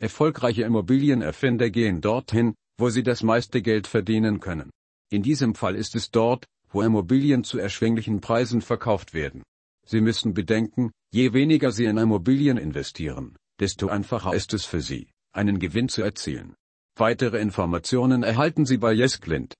Erfolgreiche Immobilienerfinder gehen dorthin, wo sie das meiste Geld verdienen können. In diesem Fall ist es dort, wo Immobilien zu erschwinglichen Preisen verkauft werden. Sie müssen bedenken, je weniger Sie in Immobilien investieren, desto einfacher ist es für Sie, einen Gewinn zu erzielen. Weitere Informationen erhalten Sie bei YesClint.